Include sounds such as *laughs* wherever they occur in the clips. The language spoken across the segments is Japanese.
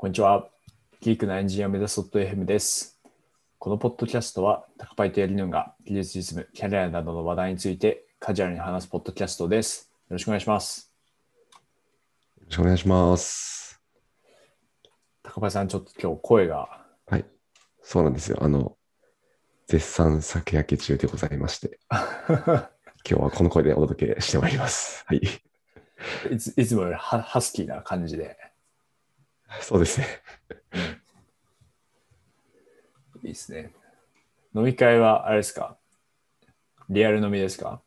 こんにちは。ギークなエンジニアを目指す .fm です。このポッドキャストは、タカパイとやりぬんが技術実務、キャリアなどの話題についてカジュアルに話すポッドキャストです。よろしくお願いします。よろしくお願いします。高パイさん、ちょっと今日声が、はい。そうなんですよ。あの、絶賛酒焼け中でございまして、*laughs* 今日はこの声でお届けしてまいります。はい。いついつもよりハハスキーな感じで、*laughs* そうですね。いいですね。飲み会は、あれですか？リアル飲みですか？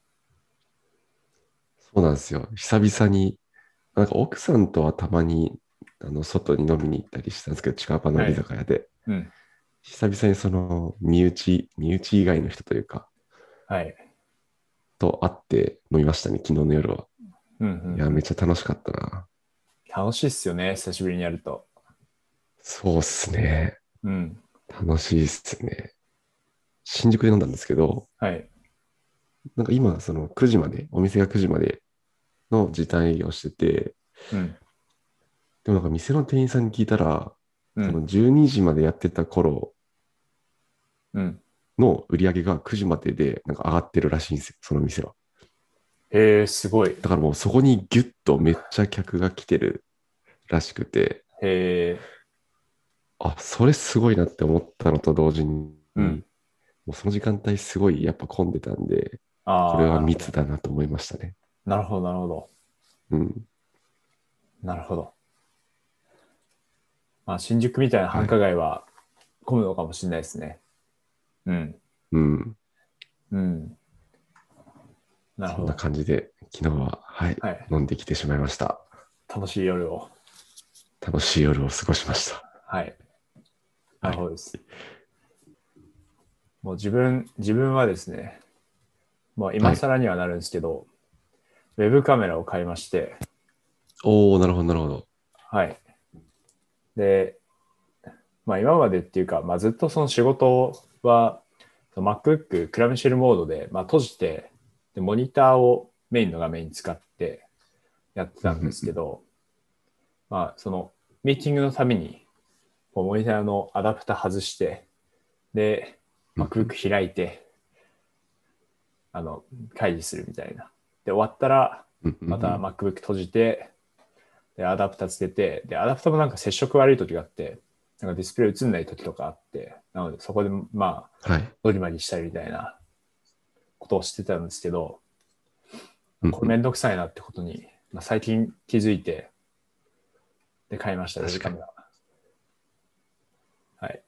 そうなんですよ。久々に、なんか奥さんとはたまに、あの、外に飲みに行ったりしたんですけど、近場の居酒屋で、うん。久々にその、身内、身内以外の人というか、はい。と会って飲みましたね、昨日の夜は。うんいや、めっちゃ楽しかったな。楽しいっすよね、久しぶりにやると。そうっすね。うん。楽しいっすね。新宿で飲んだんですけど、はい。なんか今、その9時まで、お店が9時までの時短営業してて、うん。でもなんか店の店員さんに聞いたら、うん。その12時までやってた頃うん、の売り上げが9時まででなんか上がってるらしいんですよ、その店は。へえ、すごい。だからもうそこにギュッとめっちゃ客が来てるらしくて、へえ。あ、それすごいなって思ったのと同時に、うんもうその時間帯すごいやっぱ混んでたんで、ああ。これは密だなと思いましたね。なるほど、なるほど。うん。なるほど。まあ、新宿みたいな繁華街は混むのかもしれないですね。うん。うん。うん。そんな。感じで、昨日は、はい、はい。飲んできてしまいました。楽しい夜を。楽しい夜を過ごしました。はい。なるほどです。もう自分、自分はですね、もう今更にはなるんですけど、ウェブカメラを買いまして、おー、なるほど、なるほど。はい。で、まあ今までっていうか、まあずっとその仕事は、MacBook クラムシェルモードで、まあ閉じて、で、モニターをメインの画面に使ってやってたんですけど、まあそのミーティングのために、モニターのアダプタ外して、で、MacBook 開いて、あの、会議するみたいな。で、終わったら、また MacBook 閉じて、で、アダプタつけて、で、アダプタもなんか接触悪い時があって、なんかディスプレイ映んない時とかあって、なのでそこでまあ、はい。ドリマリしたりみたいなことをしてたんですけど、うんこれめんどくさいなってことに、まあ、最近気づいて、で、買いました、ウェブカメラ。はい。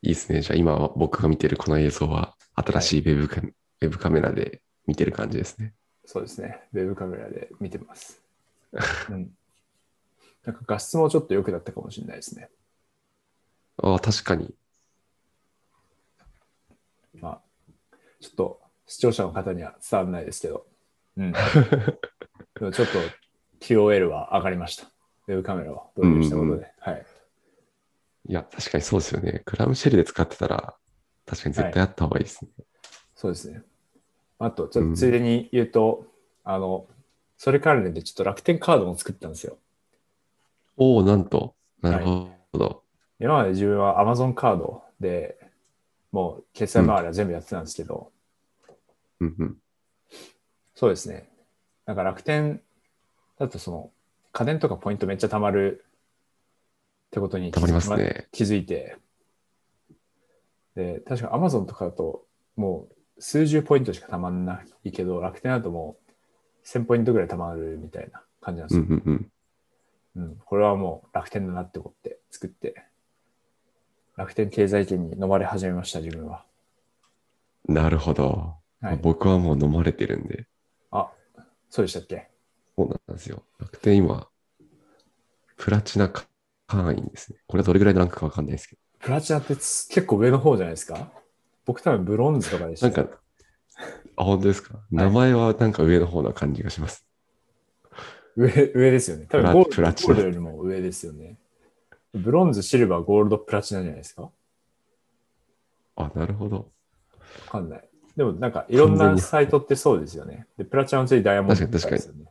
いいですね。じゃあ今僕が見てるこの映像は新しいウェブカ,、ウェブカメラで見てる感じですね。そうですね。ウェブカメラで見てます。*laughs* うん。なんか画質もちょっと良くなったかもしれないですね。ああ、確かに。まあ、ちょっと視聴者の方には伝わらないですけど、うん。*laughs* でもちょっと QOL は上がりました。ウェブカメラを導入したことで。うんはい。いや、確かにそうですよね。クラムシェルで使ってたら、確かに絶対あった方がいいですね。そうですね。あと、ちょっとついでに言うと、あの、それ関連でちょっと楽天カードも作ったんですよ。おお、なんと。なるほど。今まで自分は Amazon カードでもう決済周りは全部やってたんですけど、うんうん。そうですね。なんか楽天だとその家電とかポイントめっちゃ貯まるってことに気たまりますね。気づいて、で、確か Amazon とかだともう数十ポイントしか貯まんないけど、楽天だともう1000ポイントぐらい貯まるみたいな感じなんですよ。うんうんうん。うん、これはもう楽天だなって思って作って、楽天経済圏に飲まれ始めました、自分は。なるほど。はい。僕はもう飲まれてるんで。あ、そうでしたっけ？そうなんですよ。楽天今、プラチナ会員ですね。これはどれぐらいのランクかわかんないですけプラチナってつ結構上の方じゃないですか？僕多分ブロンズとかでしど。たよ。なんか、あ、本当ですか、名前はなんか上の方な感じがします。上上ですよね。多分プラゴールよりも上ですよね。ブロンズ、シルバー、ゴールド、プラチナじゃないですか？わあ、なるほど。かんない。でもなんかいろんなサイトってそうですよね。で、プラチナの次ダイヤモンドとかですよね。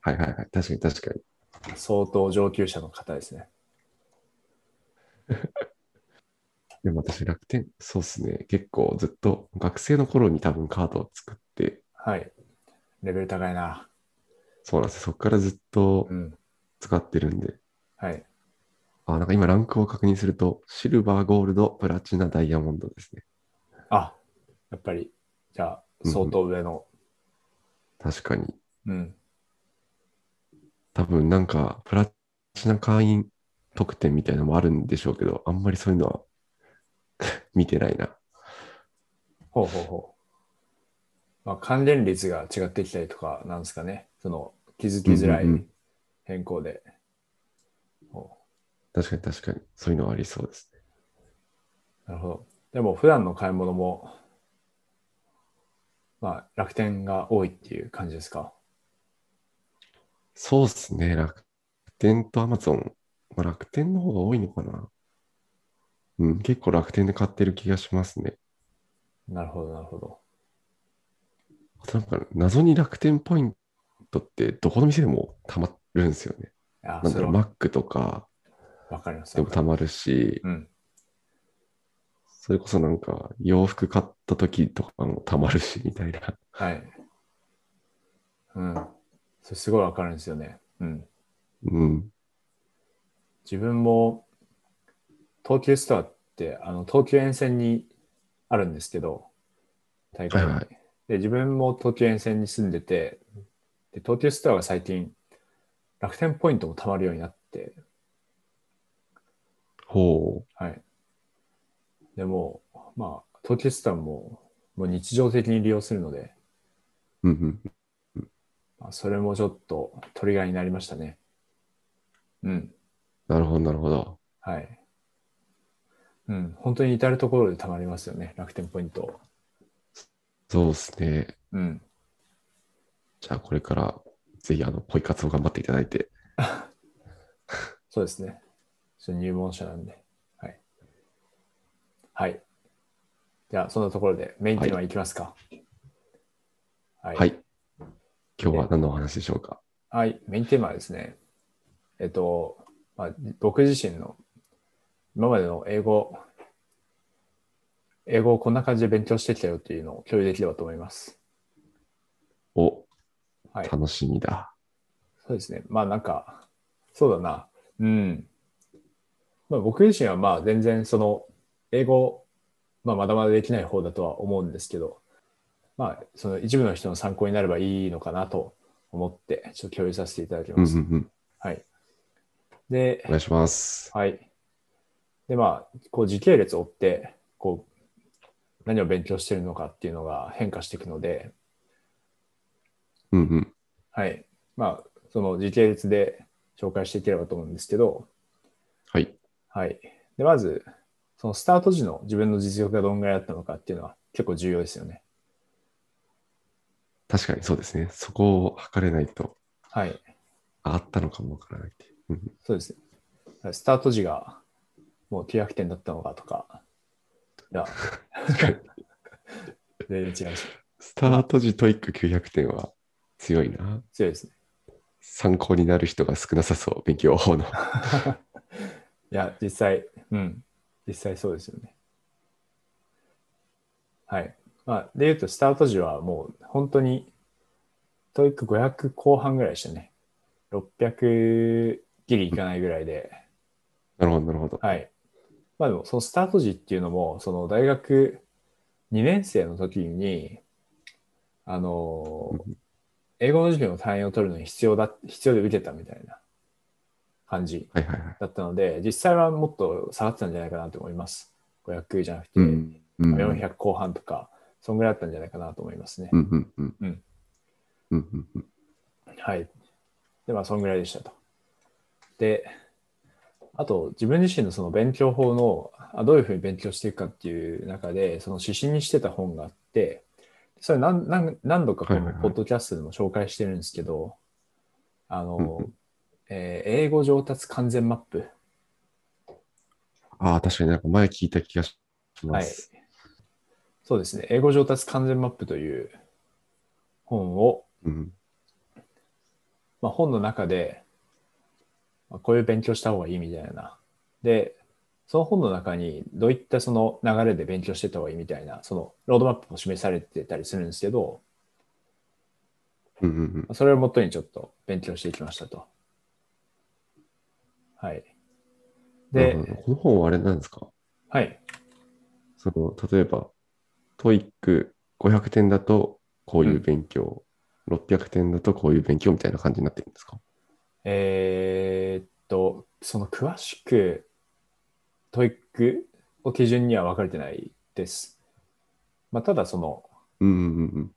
はいはいはい。確かに確かに。相当上級者の方ですね。*laughs* でも私楽天、そうっすね。結構ずっと学生の頃に多分カードを作って、はい。レベル高いな。そうなんですよ。そこからずっとうん。使ってるんで。はい。あ、なんか今ランクを確認すると、シルバー、ゴールド、プラチナ、ダイヤモンドですね。あ、やっぱり、じゃあ、相当上の。確かに。うん。多分なんか、プラチナ会員特典みたいなのもあるんでしょうけど、あんまりそういうのは *laughs* 見てないな。ほうほうほう。まあ、関連率が違ってきたりとかなんですかね。その、気づきづらいうんうんうん変更で。ほ確かに確かに。そういうのはありそうですね。うなるほど。でも、普段の買い物も、まあ、楽天が多いっていう感じですか？そうですね。楽天とアマゾン。まあ、楽天の方が多いのかな。うん、結構楽天で買ってる気がしますね。なるほど、なるほど。あとなんか謎に楽天ポイントってどこの店でもたまるんですよね。あ、なんだろマックとかわかります。でもたまるし、うん。それこそなんか洋服買った時とかもたまるし、みたいな。はい。うん。それすごいわかるんですよね。うん。うん。自分も東急ストアってあの東急沿線にあるんですけど大会に、はいはいで自分も東急沿線に住んでてで東急ストアが最近楽天ポイントも貯まるようになってほはいでもまあ東急ストアももう日常的に利用するので、う。うんうん。まあ、それもちょっとトリガーになりましたねうんなるほど、なるほど。はいうん本当に至るところで貯まりますよね楽天ポイントそうですね。うんじゃあこれからぜひあの、ポイ活を頑張っていただいて。*laughs* そうですね。入門者なんで。はい。はい。じゃあ、そんなところでメインテーマいきますか。はい。はい。今日は何のお話でしょうか？はい。メインテーマはですね。えっと、まあ、僕自身の今までの英語、英語をこんな感じで勉強してきたよっていうのを共有できればと思います。お、はい。楽しみだ。そうですね。まあなんか、そうだな。うん。まあ僕自身はまあ全然その英語、まあまだまだできない方だとは思うんですけど、まあその一部の人の参考になればいいのかなと思って、ちょっと共有させていただきうんます。うんうん。はい。でお、願いします。はい。でまあ、こう時系列を追って、こう、何を勉強しているのかっていうのが変化していくので、うんうん。はい。まあ、その時系列で紹介していければと思うんですけど、はい。はい。で、まず、そのスタート時の自分の実力がどんぐらいだったのかっていうのは結構重要ですよね。確かにそうですね。そこを測れないと、はい。ああったのかもわからないってそうですね。スタート時がもう900点だったのかとか、いや。全然違うし、スタート時 TOEIC 900点は強いな。強いですね。参考になる人が少なさそう、勉強法の。*laughs* いや、実際、うん、実際そうですよね。はい。まあ、で言うと、スタート時はもう本当に、 TOEIC 500後半ぐらいでしたね。600ギリいかないぐらいで、なるほど、なるほど。はい。まあでも、そのスタート時っていうのも、その大学2年生の時に、あの、英語の授業の単位を取るのに必要だ、必要で受けたみたいな感じはいはいはい。だったので、実際はもっと下がってたんじゃないかなと思います。500じゃなくて、うん。うん。400後半とか、そんぐらいだったんじゃないかなと思いますね。うんうんうん。うんうんうんうん。はい。で、まあ、そんぐらいでしたと。で、あと、自分自身のその勉強法の、あどういうふうに勉強していくかっていう中で、その指針にしてた本があって、それ何何何度かこはいはいはいのポッドキャストでも紹介してるんですけど、あうんのう、えー英語上達完全マップ。ああ、確かになんか前聞いた気がしまはいす。。そうですね。英語上達完全マップという本を、うん。まあ、本の中で、まあ、こういう勉強した方がいいみたいな。で、その本の中にどういったその流れで勉強してた方がいいみたいな、そのロードマップも示されてたりするんですけど、うんうんうん。それをもとにちょっと勉強していきましたと。はい。で、この本はあれなんですか？はい。その、例えば、 TOEIC 500点だとこういう勉強、600点だとこういう勉強みたいな感じになってるんですか？えーっと、その詳しく TOEIC を基準には分かれてないです。まあ、ただその、うんうんうん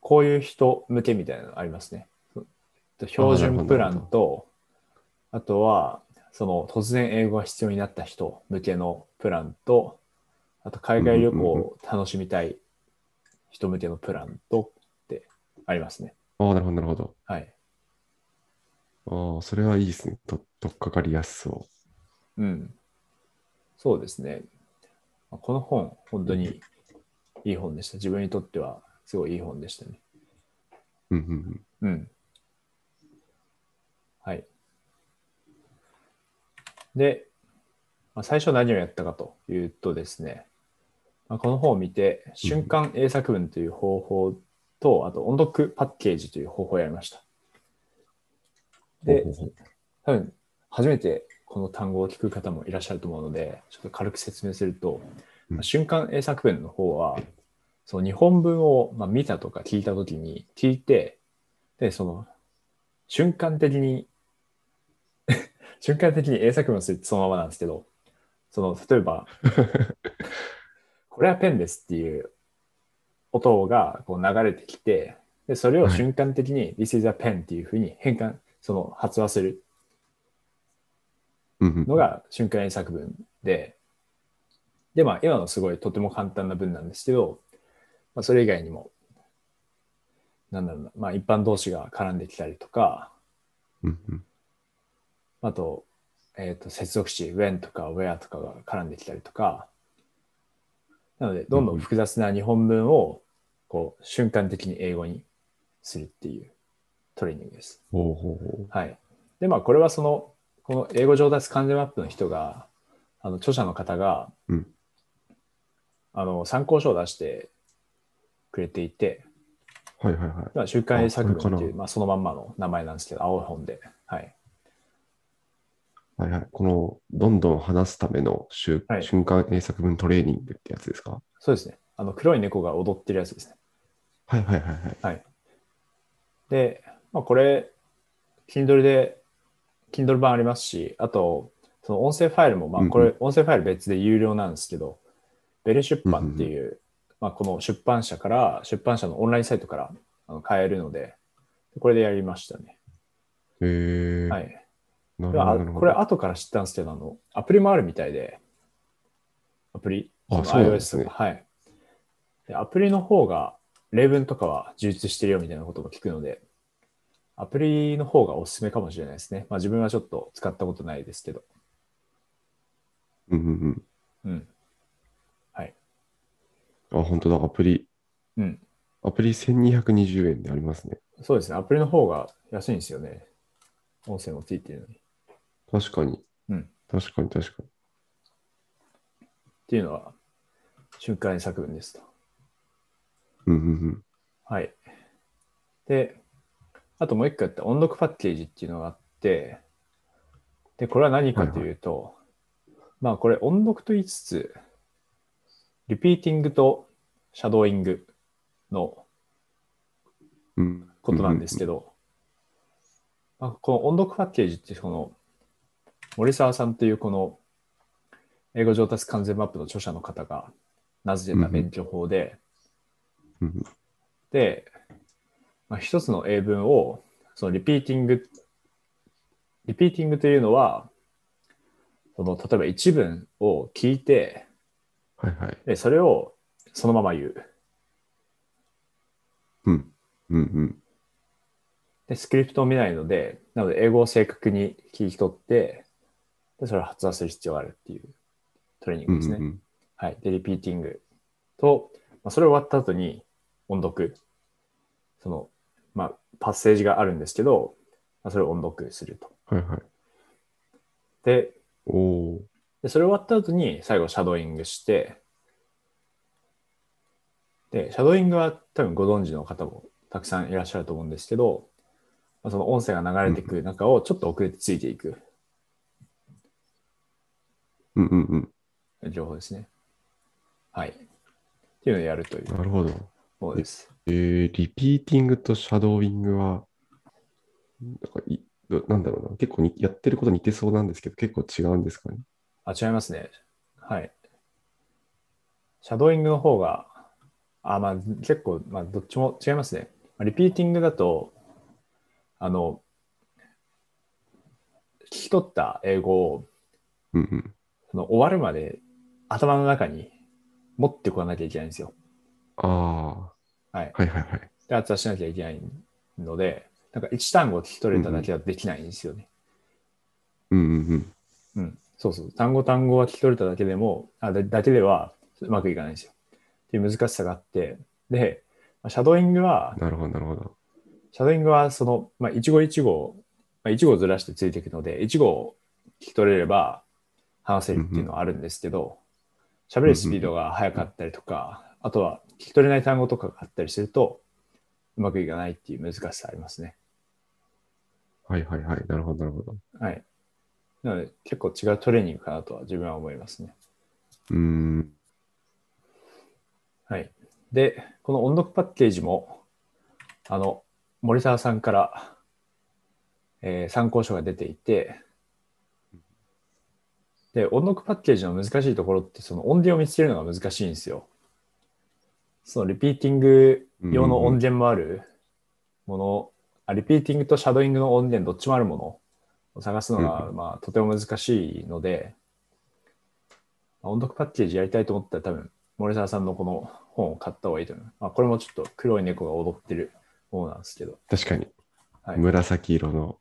こういう人向けみたいなのありますね。標準プランと、あとは、その突然英語が必要になった人向けのプランと、あと海外旅行を楽しみたい人向けのプランとってありますね。うん。ああ、なるほど、なるほど。はい。ああ、それはいいですね。と、とっかかりやすそうん。そうですね。この本、本当にいい本でした。自分にとってはすごいいい本でしたね。う。うんうんうん。うん。はい。で、まあ、最初何をやったかというとですね、まあ、この本を見て、瞬間英作文という方法と、あと音読パッケージという方法をやりました。で多分、初めてこの単語を聞く方もいらっしゃると思うので、ちょっと軽く説明すると、うん。まあ瞬間英作文の方は、その日本文をまあ見たとか聞いたときに聞いて、で、その瞬間的に瞬間的に英作文をするってそのままなんですけど、その例えば、これはペンですっていう音がこう流れてきて、でそれを瞬間的に This is a pen っていうふうに変換、その発話するのが瞬間英作文で、で、まあ、今のすごいとても簡単な文なんですけど、まあ、それ以外にも、なんだろうな、まあ、一般同士が絡んできたりとか、うんうんあと、えっ、と、接続詞、when とか where とかが絡んできたりとか、なので、どんどん複雑な日本文を、こう、瞬間的に英語にするっていうトレーニングです。ほうほうほはい。で、まあ、これはその、この英語上達完全マップの人が、あの、著者の方が、うんあの、参考書を出してくれていて、う。はいはいはい。まあ、週刊英作文っていう、あまあ、そのまんまの名前なんですけど、青い本で。はい。はいはい。この、どんどん話すための瞬,、はい瞬間英作文トレーニングってやつですか？そうですね。あの、黒い猫が踊ってるやつですね。はいはいはいはい。はい。で、まあ、これ、Kindle で、Kindle 版ありますし、あと、その音声ファイルも、まあ、こうんれ、音声ファイル別で有料なんですけど、ベル出版っていう、まあ、この出版社から、出版社のオンラインサイトからあの買えるので、これでやりましたね。へえ。はい。これ、後から知ったんですけど、あの、アプリもあるみたいで、アプリ、あのそうなんですね iOS はい。でアプリの方が、例文とかは充実してるよみたいなことも聞くので、アプリの方がおすすめかもしれないですね。まあ自分はちょっと使ったことないですけど。うんうんうん。はい。うん。あ、本当だ。アプリ、うん。アプリ1220円でありますね。そうですね。アプリの方が安いんですよね。音声もついてるのに。っ確かに。うん。確かに確かに。ていうのは、瞬間英作文ですと。うんうんうん。はい。で、あともう一個やった音読パッケージっていうのがあって、で、これは何かというと、まあこれ音読と言いつつ、リピーティングとシャドーイングのうん、ことなんですけど。ど、まあ、この音読パッケージってこの森沢さんというこの英語上達完全マップの著者の方が名付けた勉強法で、で、まあ、一つの英文をそのリピーティング、リピーティングというのは、その例えば一文を聞いて、はいはい。でそれをそのまま言う。うん。うんうん。で、スクリプトを見ないので、なので英語を正確に聞き取って、で、それを発話する必要があるっていうトレーニングですね。うんうんうん。はい。で、リピーティングと、まあ、それ終わった後に音読。その、まあ、パッセージがあるんですけど、まあ、それを音読すると。はいはい。で、おお。で、それ終わった後に最後シャドーイングして、で、シャドーイングは多分ご存知の方もたくさんいらっしゃると思うんですけど、まあ、その音声が流れてくる中をちょっと遅れてついていくうんうん情報ですね。はい。っていうのをやるといううん。なるほど。ものです。えー、リピーティングとシャドーイングは、なんかいどなんだろうな、結構にやってること似てそうなんですけど、結構違うんですかね？あ、違いますね。はい。シャドーイングの方が、あ、まあ結構、まあどっちも違いますね。まあリピーティングだと、あの、聞き取った英語をうんうん。その終わるまで頭の中に持ってこなきゃいけないんですよ。ああ、はい。はいはいはい。で、あとはしなきゃいけないので、なんか一単語聞き取れただけはできないんですよね。うんうんうん。うん、そうそう。単語単語は聞き取れただけでも、あだだけではうまくいかないんですよ。っていう難しさがあって、で、まあシャドーイングは、なるほどなるほど。シャドーイングはその、まあ、一語一語、まあ、一語ずらしてついていくので、一語を聞き取れれば話せるっていうのはあるんですけど、喋るスピードが速かったりとか、あとは聞き取れない単語とかがあったりすると、うまくいかないっていう難しさありますね。はいはいはい。なるほどなるほど。はい。なので、結構違うトレーニングかなとは自分は思いますね。うーん。はい。で、この音読パッケージも、あの、森沢さんから、えー参考書が出ていて、で、音読パッケージの難しいところって、その音源を見つけるのが難しいんですよ。そのリピーティング用の音源もあるもの、あリピーティングとシャドーイングの音源どっちもあるものを探すのが、うまあ、とても難しいので、まあ音読パッケージやりたいと思ったら多分、森沢さんのこの本を買った方がいいと思う。まあ、これもちょっと黒い猫が踊ってるものなんですけど、確かに。はい紫色の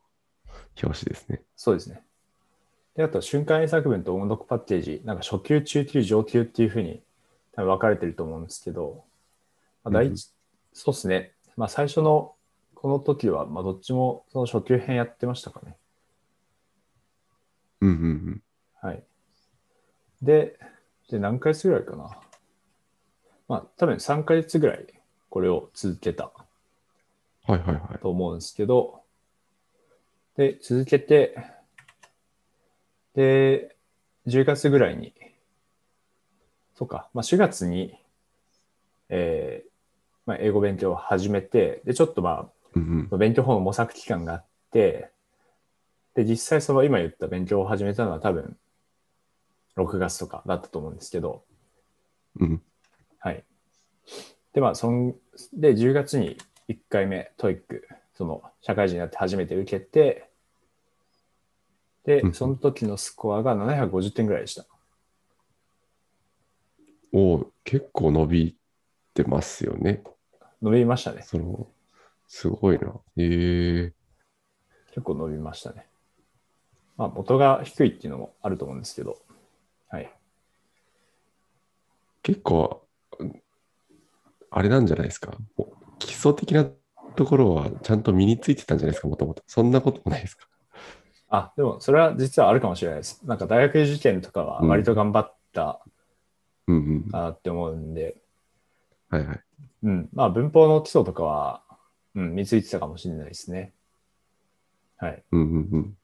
表紙ですね。そうですね。で、あと、瞬間英作文と音読パッケージ、なんか初級、中級、上級っていうふうに多分分かれてると思うんですけど、まあ、第一、そうですね。まあ、最初のこの時は、まあ、どっちもその初級編やってましたかね。うんうんうん。はい。で、で、何ヶ月ぐらいかな。まあ、多分3ヶ月ぐらいこれを続けたはいはいはい。と思うんですけど、で、続けて、で、10月ぐらいに、そうか、まあ、4月に、えーまあ、英語勉強を始めて、で、ちょっとまうんあ、勉強法の模索期間があって、で、実際その今言った勉強を始めたのは多分、6月とかだったと思うんですけど、うん。うん。はい。で、まあ、そん、で、10月に1回目、 TOEIC、その、社会人になって初めて受けて、でう、んその時のスコアが750点ぐらいでした。おお結構伸びてますよね。伸びましたね。その、すごいな。ええ結構伸びましたね。まあ、元が低いっていうのもあると思うんですけど、はい。結構、あれなんじゃないですか。基礎的なところはちゃんと身についてたんじゃないですか、もともと。そんなこともないですか。あ、でも、それは実はあるかもしれないです。なんか、大学受験とかは割と頑張ったうんうん。かなって思うんで、はいはい。うん。まあ、文法の基礎とかは、うん、身についてたかもしれないですね。はい。うんうんうん。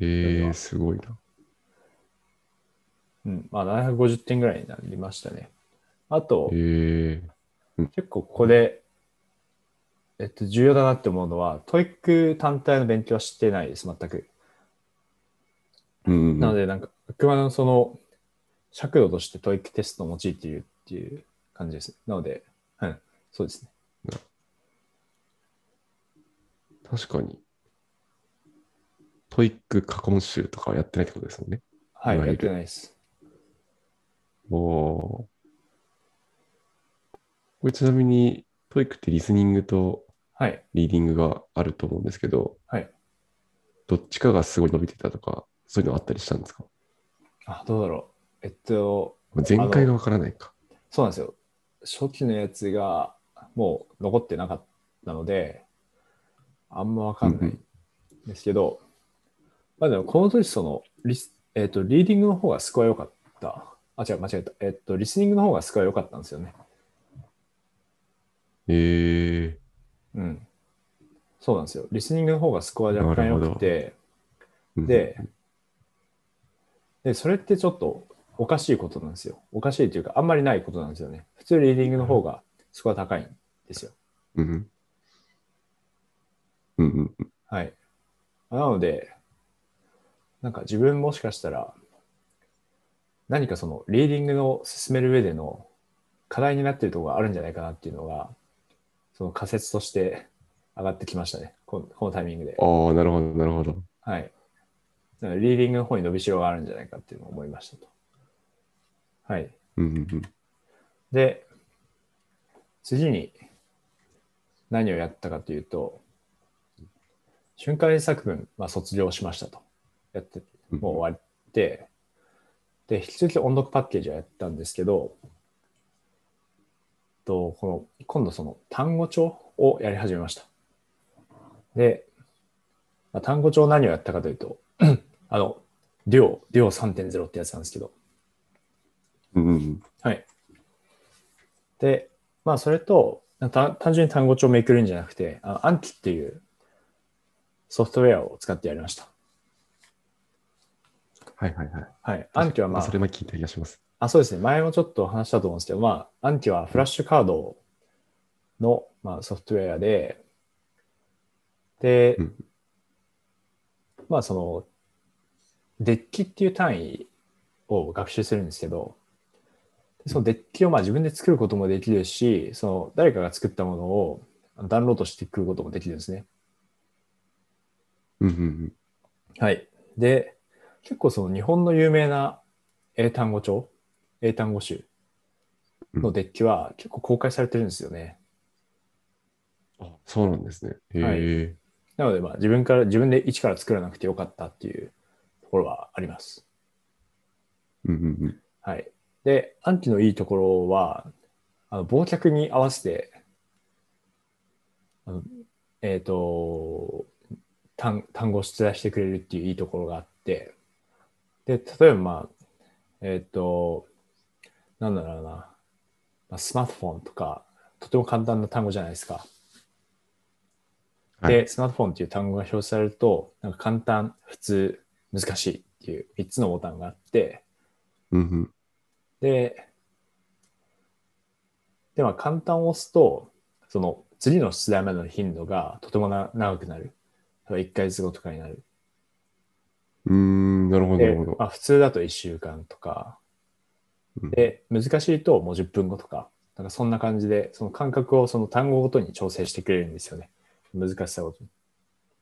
ええすごいな。うん。まあ、750点ぐらいになりましたね。あと、ええ結構ここで、えっと、重要だなって思うのは、 TOEIC 単体の勉強はしてないです、全く。うんうんうん。なので、なんか、あくまでもその、尺度として TOEIC テストを用いているっていう感じです。なので、はい、そうですね。確かに。 TOEIC 過去問集とかはやってないってことですもんね。はいい、やってないです。おおー。これちなみに、 TOEIC ってリスニングとはい。リーディングがあると思うんですけど、はい。どっちかがすごい伸びてたとか、そういうのあったりしたんですか？あ、どうだろう。えっと、まあ前回がわからないか。そうなんですよ。初期のやつがもう残ってなかったので、あんまわかんないんですけど、まあでもこの時そのリスえっ、と、リーディングの方がスコア良かった。あ、違う、間違えた。えっ、と、リスニングの方がスコア良かったんですよね。ええうん。そうなんですよ。リスニングの方がスコア若干良くて、うんで、で、それってちょっとおかしいことなんですよ。おかしいというか、あんまりないことなんですよね。普通リーディングの方がスコア高いんですよ。うんうん。はい。なので、なんか自分もしかしたら、何かそのリーディングを進める上での課題になっているところがあるんじゃないかなっていうのが、その仮説として上がってきましたね。このこのタイミングで。ああ、なるほど、なるほど。はい。だからリーディングの方に伸びしろがあるんじゃないかっていうのを思いましたと。はい。うんうんうん。で、次に何をやったかというと、瞬間英作文、まあ、卒業しましたと。やって、もう終わって、で、引き続き音読パッケージをやったんですけど、とこの今度その単語帳をやり始めました。で、まあ、単語帳何をやったかというと、*clears throat* あの、デュオ、デュオ3.0ってやつなんですけど、うん。はい。で、まあ、それと、た単純に単語帳をめくるんじゃなくて、あのアンキっていうソフトウェアを使ってやりました。はいはいはい。はい。アンキはまあそ、れも聞いた気がします。あ、そうですね。前もちょっと話したと思うんですけど、まあ、アンキはフラッシュカードの、まあ、ソフトウェアで、で、うんまあ、その、デッキっていう単位を学習するんですけど、そのデッキをまあ自分で作ることもできるし、その誰かが作ったものをダウンロードしてくることもできるんですね。うんうんうん。はい。で、結構その日本の有名な英単語帳、英単語集のデッキは結構公開されてるんですよね。あ、そうなんですね。へはいえ。なのでまあ自分から、自分で一から作らなくてよかったっていうところはあります。うんうんうん。はい。で、アンキのいいところは、あの、忘却に合わせて、あのえっ、と単、単語を出題してくれるっていういいところがあって、で、例えばまあ、えっ、と、なんだろうな、まあ、スマートフォンとか、とても簡単な単語じゃないですか。はいで、スマートフォンっていう単語が表示されると、なんか簡単、普通、難しいっていう3つのボタンがあって。で、では簡単を押すと、その次の出題までの頻度がとてもな長くなる。例えば1ヶ月後とかになる。うーん、なるほど、なでるほど。まあ、普通だと1週間とか。うんで、難しいともう10分後とか。なんかそんな感じで、その感覚をその単語ごとに調整してくれるんですよね。難しさごとに。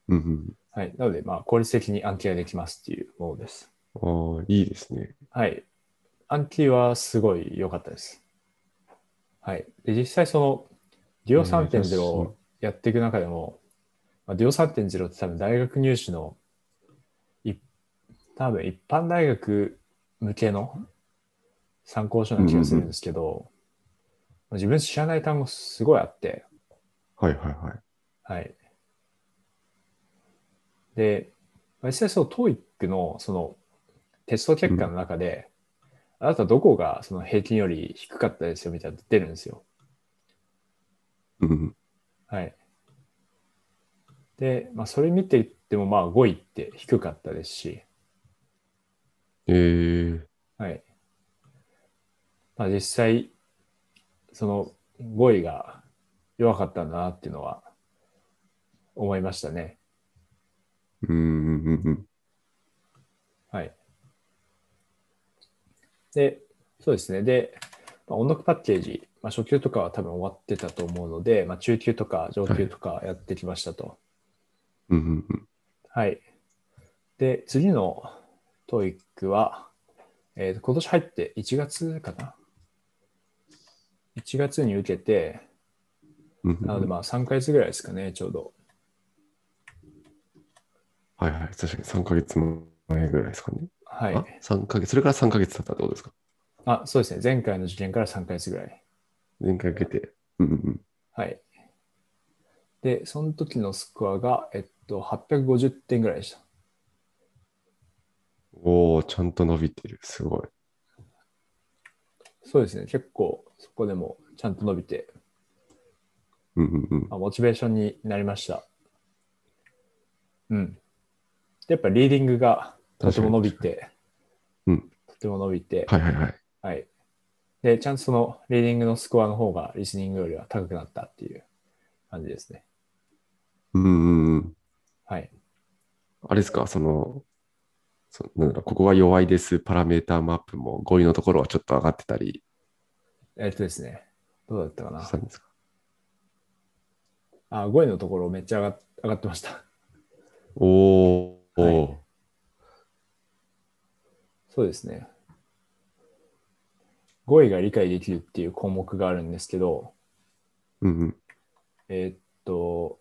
うんうん。はい。なので、まあ、効率的に暗記ができますっていうものです。ああ、いいですね。はい。暗記はすごい良かったです。はい。で、実際その、デュオ3.0をやっていく中でも、まあ、デュオ3.0って多分大学入試の、い多分一般大学向けの参考書な気がするんですけど、まあ自分知らない単語すごいあって、はいはいはい。はい。で、まあ実際その TOEIC のそのテスト結果の中で、あなたどこがその平均より低かったですよみたいなの出るんですよ。うんうん。はい。で、まあそれ見ていってもまあ5位って低かったですし、ええはい。まあ実際、その5位が弱かったんだなっていうのは思いましたね。うん。はい。で、そうですね。で、まあ、音読パッケージ、まあ、初級とかは多分終わってたと思うので、まあ、中級とか上級とかやってきましたと。うんうんうん。はい。で、次の TOEIC は、えーと今年入って1月かな ?1 月に受けて、なのでまあ3ヶ月ぐらいですかね、ちょうど。はいはい。確かに3ヶ月前ぐらいですかね。はいあ。3ヶ月、それから3ヶ月経ったってことですか？あ、そうですね。前回の受験から3ヶ月ぐらい。前回受けて。うんうんはい。で、その時のスコアが、えっと、850点ぐらいでした。うん。おおー、ちゃんと伸びてる。すごい。そうですね。結構そこでもちゃんと伸びて、うんうんうん。まあ、モチベーションになりました。うん。でやっぱリーディングがとても伸びて、うん。とても伸びて、はいはいはい。はい。で、ちゃんとそのリーディングのスコアの方がリスニングよりは高くなったっていう感じですね。うんうんうん。はい。あれですか、その、そなんだろう、ここが弱いです、パラメーターマップも5位のところはちょっと上がってたりえっとですね。どうだったかなしたんですかあ、5位のところめっちゃ上が上がってました。おー、はいそうですね。5位が理解できるっていう項目があるんですけど、うんうん。えーっと、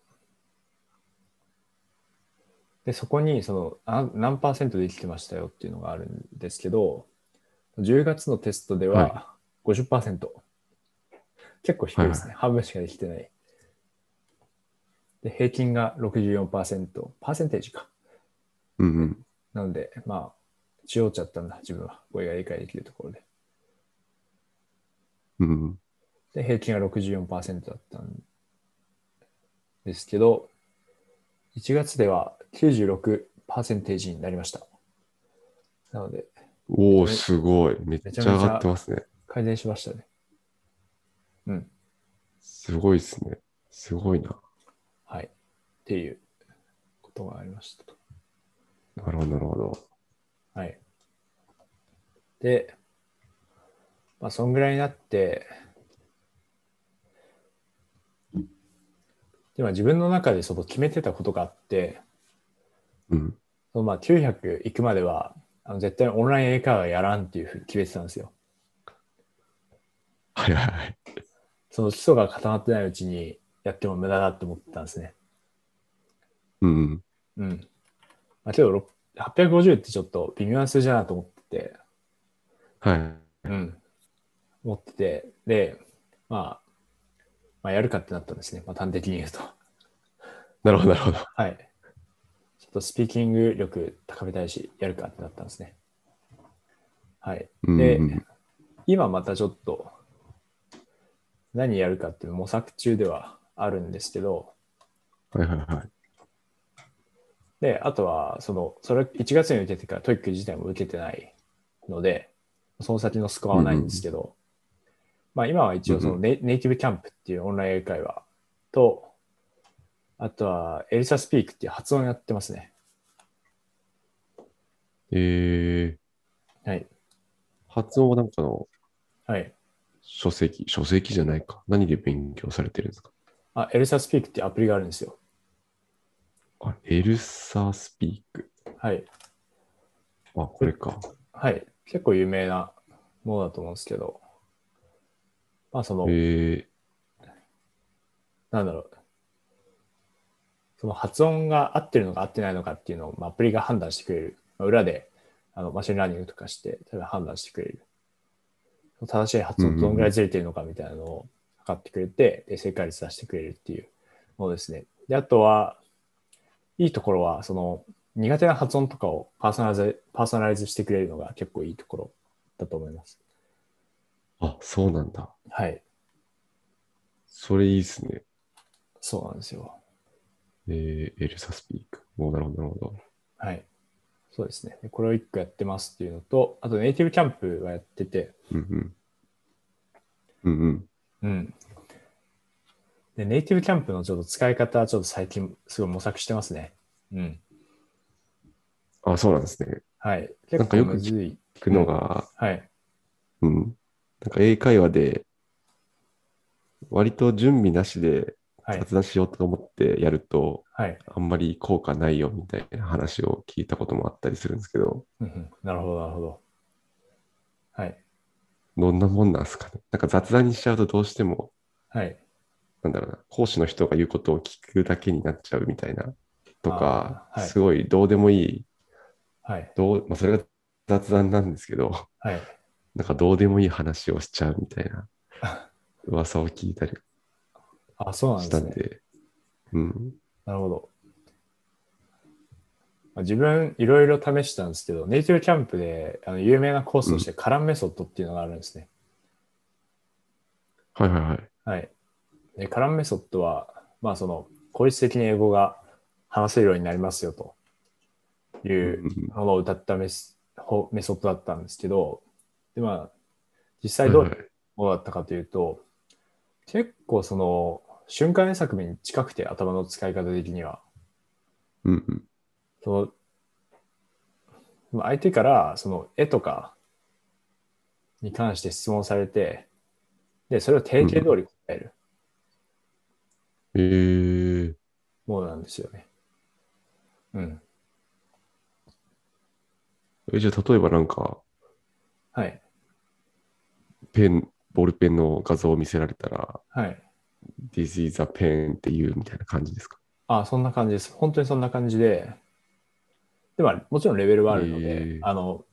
で、そこにそのあ何パーセントできてましたよっていうのがあるんですけど、10月のテストでは50%。結構低いですね。半分しかできてない。で、平均が64%。パーセンテージか。うんうん。なので、まあ、しようちゃったんだ、自分は。語彙が理解できるところで。うんうん。で、平均が64%だったんですけど、1月では96%になりました。なので、おー、すごい。めっちゃ上がってますね。改善しましたね。うん。すごいですね。すごいな。はい。っていうことがありましたと。なるほど、なるほど。はい。で、まあ、そんぐらいになって、で、まあ、自分の中でその決めてたことがあって、うん。そのまあ900行くまでは、あの絶対オンライン英会話やらんっていうふうに決めてたんですよ。はいはいはい。その基礎が固まってないうちにやっても無駄だって思ってたんですね。うんうん。うん。まあ、けどろ850ってちょっと微妙な数字だなと思ってて、はい。うん。思ってて、で、まあ、まあ、やるかってなったんですね。まあ、端的に言うと。なるほど、なるほど。はい。ちょっとスピーキング力高めたいし、やるかってなったんですね。はい。うんでうん、今またちょっと、何やるかっていうの模索中ではあるんですけど、はいはいはい。で、あとは、その、それ1月に受けてから TOEIC 自体も受けてないので、その先のスコアはないんですけど、まあ今は一応そのネ,、ネイティブキャンプっていうオンライン英会話と、あとはエリサスピークっていう発音やってますね。えー、はい。発音はなんかのはい。書籍、書籍じゃないか。何で勉強されてるんですか？あ、エリサスピークってアプリがあるんですよ。あ、エルサスピーク。はい。あ、これか。はい。結構有名なものだと思うんですけど、まあその、えなんだろう。その発音が合ってるのか合ってないのかっていうのを、まあ、アプリが判断してくれる。まあ裏であの machine learning とかして、例えば判断してくれる。正しい発音とどんぐらいずれてるのかみたいなのを測ってくれて、で正解率出してくれるっていうものですね。で、あとは、いいところは、その苦手な発音とかをパーソナライズパーソナライズしてくれるのが結構いいところだと思います。ー、あ、そうなんだ。はい。それいいっすね。そうなんですよ。えー、エルサスピーク。もうなるほど、なるほど。はい。そうですね。でこれを1個やってますっていうのと、あとネイティブキャンプはやってて、うんうん。うんうん。うん。で、ネイティブキャンプのちょっと使い方はちょっと最近すごい模索してますね。うん。あ、そうなんですね。はい。な結構んかよくむずい。聞くのが、はい。うん。なんか英会話で、割と準備なしではい。雑談しようと思ってやると、はい。あんまり効果ないよみたいな話を聞いたこともあったりするんですけど、うんうんなるほど、なるほど。はい。どんなもんなんですかね。なんか雑談にしちゃうとどうしても、はい。なんだろうな、講師の人が言うことを聞くだけになっちゃうみたいな、とか、はいすごいどうでもいい、はい。どう、まあ、それが雑談なんですけど、はい。なんかどうでもいい話をしちゃうみたいな *laughs* 噂を聞いたりあ、そうなんしですね。うん。なるほど。まあ自分いろいろ試したんですけど、ネイティブキャンプであの有名なコースとしてカランメソッドっていうのがあるんですね。はいはいはい。はい。で、カランメソッドは、まあその、効率的に英語が話せるようになりますよといううんものを歌ったメスほメソッドだったんですけど、で、まあ、実際どういうものだったかというと、結構その、瞬間英作文に近くて頭の使い方的には、うんうん。その、まあ相手からその絵とかに関して質問されて、で、それを定型通り答えるえー、ものなんですよね。うん。えじゃあ例えばなんか、はい。ペン、ボールペンの画像を見せられたら、はい。This is a pen っていうみたいな感じですか？あ、そんな感じです。本当にそんな感じで、でも、もちろんレベルはあるので、へーあの、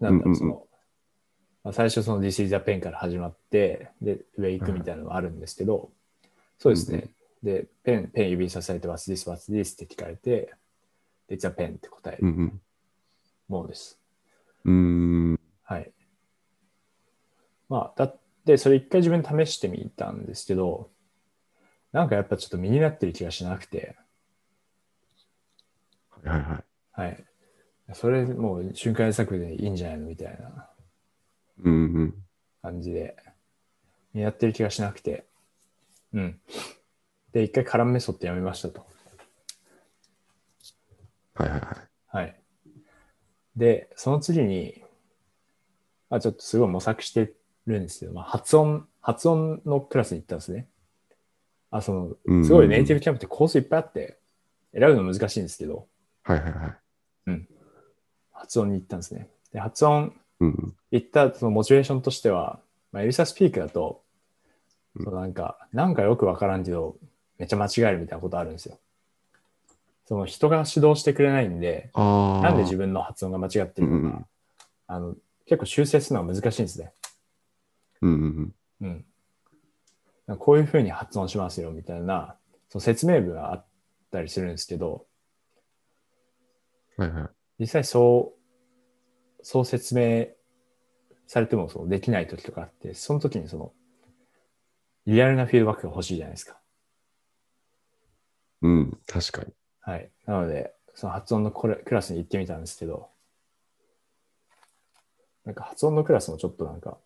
なんだろう、うんうんうんその、まあ、最初その This is a pen から始まって、で、上行くみたいなのがあるんですけど、そうですね。で、ペン、ペン指にさされて What's this, what's this って聞かれて、で、It's a pen って答えるうんうん。ものです。うーん。はい。まあ、だって、それ一回自分で試してみたんですけど、なんかやっぱちょっと身になってる気がしなくて、はいはいはい。はい。それもう瞬間作でいいんじゃないのみたいなうんうん。感じで、やってる気がしなくて、うん。で、一回カランメソッドやめましたと。はいはいはい。はい。で、その次に、まあちょっとすごい模索してるんですけど、まあ発音、発音のクラスに行ったんですね。あ、その、うんうんうんすごいネイティブキャンプってコースいっぱいあって、選ぶの難しいんですけど、はいはいはい。発音に行ったんですね。で、発音うんうん。行ったそのモチベーションとしては、まあ、エリサスピークだと、うんそのなんか、なんかよくわからんけど、めっちゃ間違えるみたいなことあるんですよ。その人が指導してくれないんで。なんで自分の発音が間違ってるのか、うんうんあの結構修正するのは難しいんですね。うんうんうん。こういうふうに発音しますよみたいな、その説明文があったりするんですけど、うん。はいはい。実際そう、そう説明されてもそのできない時とかあって、その時にその、リアルなフィードバックが欲しいじゃないですか。うん、確かに。はい。なので、その発音のこれクラスに行ってみたんですけど、なんか発音のクラスもちょっとなんか、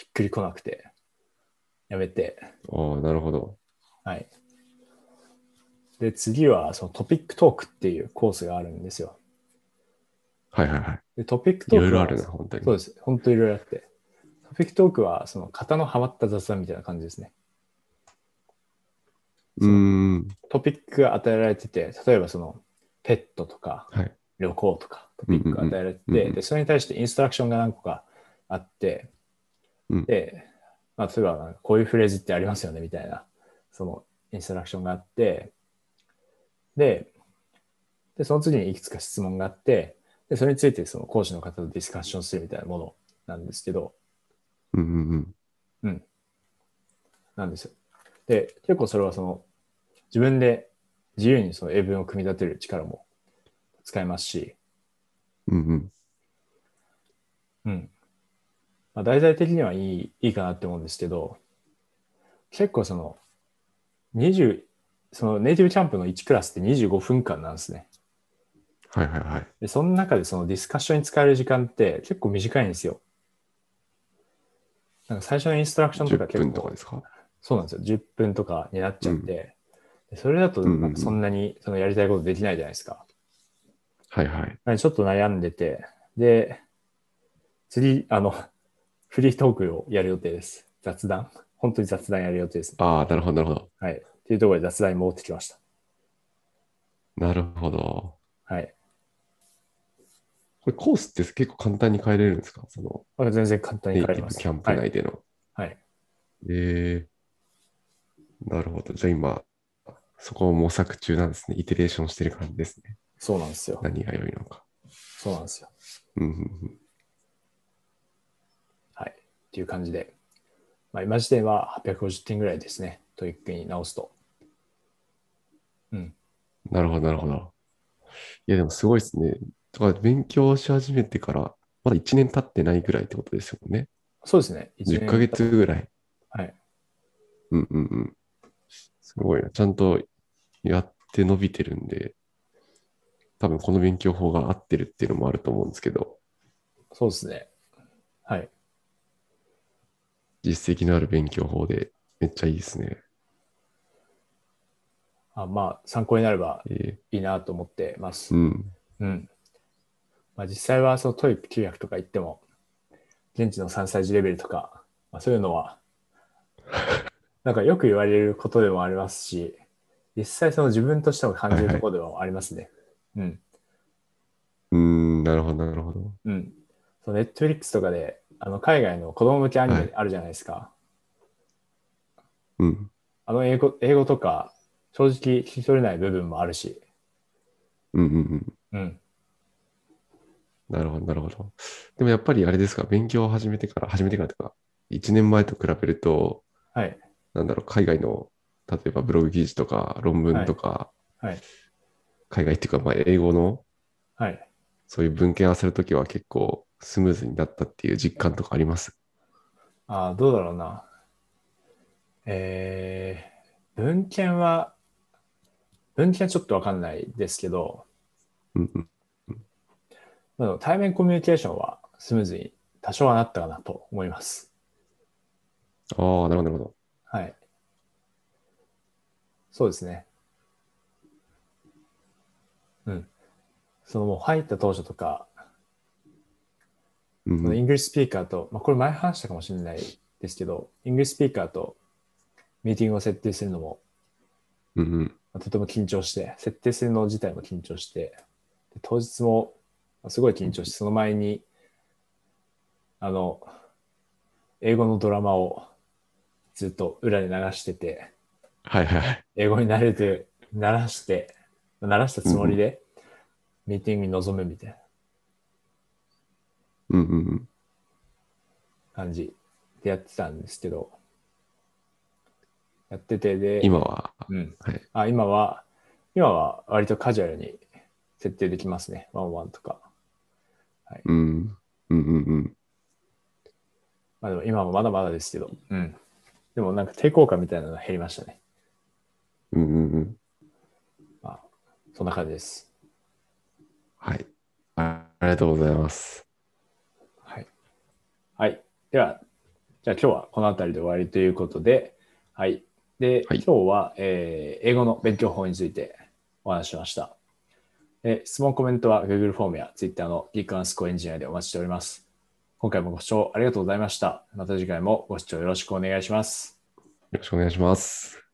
しっくりこなくて、やめて、ああ、なるほど。はい。で、次はそのトピックトークっていうコースがあるんですよ。はいはいはい。で、トピックトークはいろいろあるな、本当に。そうです。本当いろいろあって。トピックトークは、その型のはまった雑談みたいな感じですね。うーん。トピックが与えられてて、例えばその、ペットとか、はい。旅行とか、トピックが与えられてて、で、それに対してインストラクションが何個かあって、うんで、まあ、例えばこういうフレーズってありますよね、みたいな、そのインストラクションがあって、で、で、その次にいくつか質問があって、で、それについてその講師の方とディスカッションするみたいなものなんですけど、うんうんうん。なんですよ。で、結構それはその、自分で自由にその英文を組み立てる力も使えますし、うんうん。うん。まあ、題材的にはいい、いいかなって思うんですけど、結構その、20、そのネイティブキャンプの1クラスって25分間なんですね。はいはいはい。で、その中でそのディスカッションに使える時間って結構短いんですよ。なんか最初のインストラクションとか10結構分とかですか？そうなんですよ。10分とかになっちゃって、でそれだとうんそんなにそのやりたいことできないじゃないですか。はいはい。ちょっと悩んでて、で、次、あの、フリートークをやる予定です。雑談？本当に雑談やる予定です、ね。ああ、なるほどなるほど。はい。っていうところで雑談に戻ってきました。なるほど。はい。これコースって結構簡単に変えれるんですか？そのこれ全然簡単に変えれます。キャンプ内での。はい。はい。えー、なるほど。じゃあ今、そこを模索中なんですね。 iteration してる感じですね。そうなんですよ。何が良いのか。そうなんですよ。うんうんうん。はい。っていう感じで。まあ、今時点は850点ぐらいですね。 TOEIC に直すと。うん。なるほど、なるほど。いや、でもすごいですね。だから勉強し始めてから、まだ1年経ってないぐらいってことですよね。そうですね。一10ヶ月ぐらい。はい。うんうんうん。すごいな。ちゃんとやって伸びてるんで、多分この勉強法が合ってるっていうのもあると思うんですけど、そうですね。はい。実績のある勉強法でめっちゃいいですね。あまあ、参考になればえいいなと思ってますー。うん。うん。まあ、実際はその TOEIC 900とか言っても、現地の3歳児レベルとか、まあ、そういうのは、*laughs* なんかよく言われることでもありますし、実際その自分としても感じるところではありますね。うん。うーん、なるほど、なるほど。うん。その Netflix とかで、あの海外の子供向けアニはいメあるじゃないですか。うん。あの英語、英語とか、正直聞き取れない部分もあるし、うんうんうん。うん。なるほど、なるほど。でもやっぱりあれですか、勉強を始めてから、始めてからとか、1年前と比べると、はい。なんだろう、海外の、例えばブログ記事とか論文とか、はい。海外っていうか、まあ、英語のはい。そういう文献を漁るときは結構スムーズになったっていう実感とかあります？ああ、どうだろうな。えー、文献は、文献はちょっとわかんないですけど、うん対面コミュニケーションはスムーズに多少はなったかなと思います。ああ、なるほど、なるほど。はい。そうですね。うん。そのもう入った当初とか、うん English speaker と、まあ、これ前話したかもしれないですけど、 English speaker とミーティングを設定するのも、うんうん。まあとても緊張して、設定するの自体も緊張して、で当日もまあすごい緊張して、その前に、あの、英語のドラマをずっと裏で流してて、はいはいはい。英語に慣れて、慣らして、慣らしたつもりで、ミーティングに臨むみたいなうんうんうん。感じでやってたんですけど、やってて、で、今は、うん。はい。あ、今は、今は割とカジュアルに設定できますね。ワンワンとか。うん。うんうんうん。まあでも今もまだまだですけど、うん。でもなんか抵抗感みたいなのが減りましたね。うんうんうん。まあ、そんな感じです。はい。あありがとうございます。はい。はい。では、じゃあ今日はこの辺りで終わりということで、はい。で、はい今日は、えー英語の勉強法についてお話ししました。え質問、コメントは Google フォームや Twitter の Geek and School Engineer でお待ちしております。今回もご視聴ありがとうございました。また次回もご視聴よろしくお願いします。よろしくお願いします。